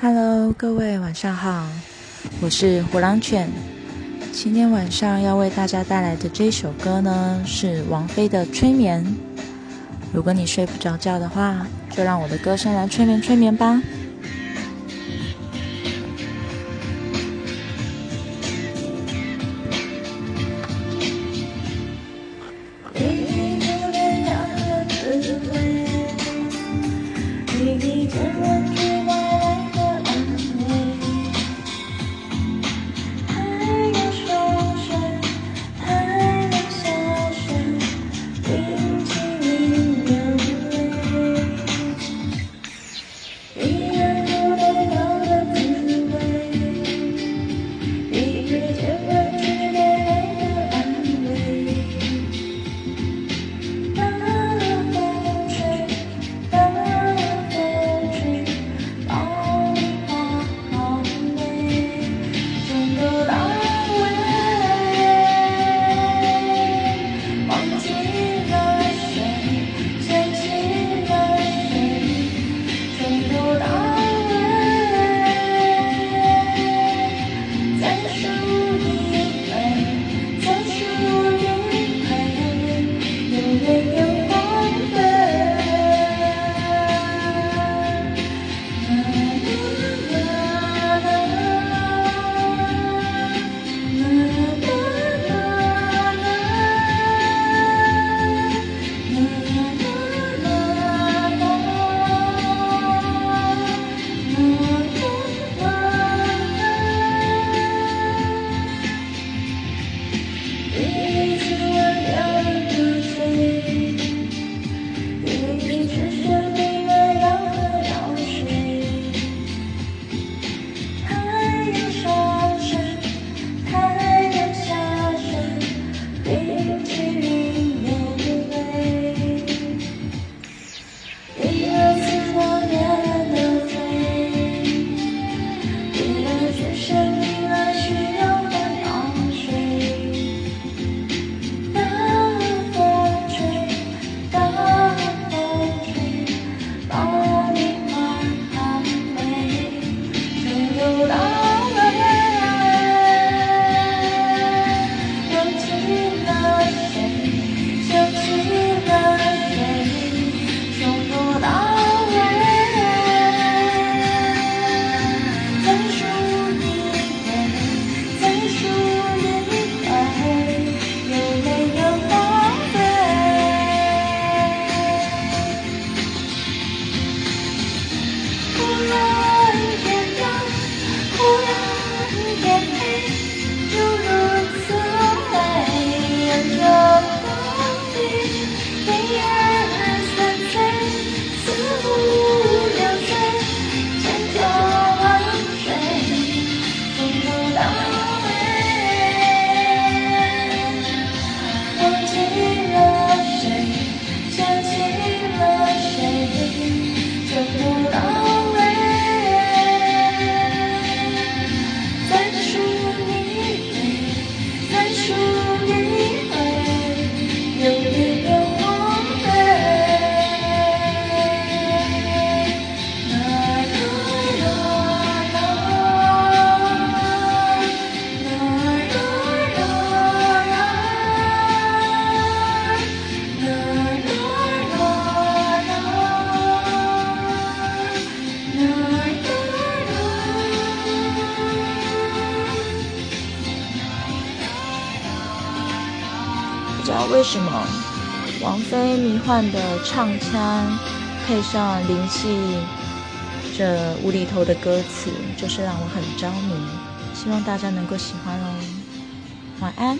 Hello，各位晚上好，我是虎狼犬。今天晚上要为大家带来的这首歌呢，是王菲的《催眠》。如果你睡不着觉的话，就让我的歌声来催眠催眠吧。知道为什么，王菲迷幻的唱腔配上灵气这无厘头的歌词，就是让我很着迷。希望大家能够喜欢哦，晚安。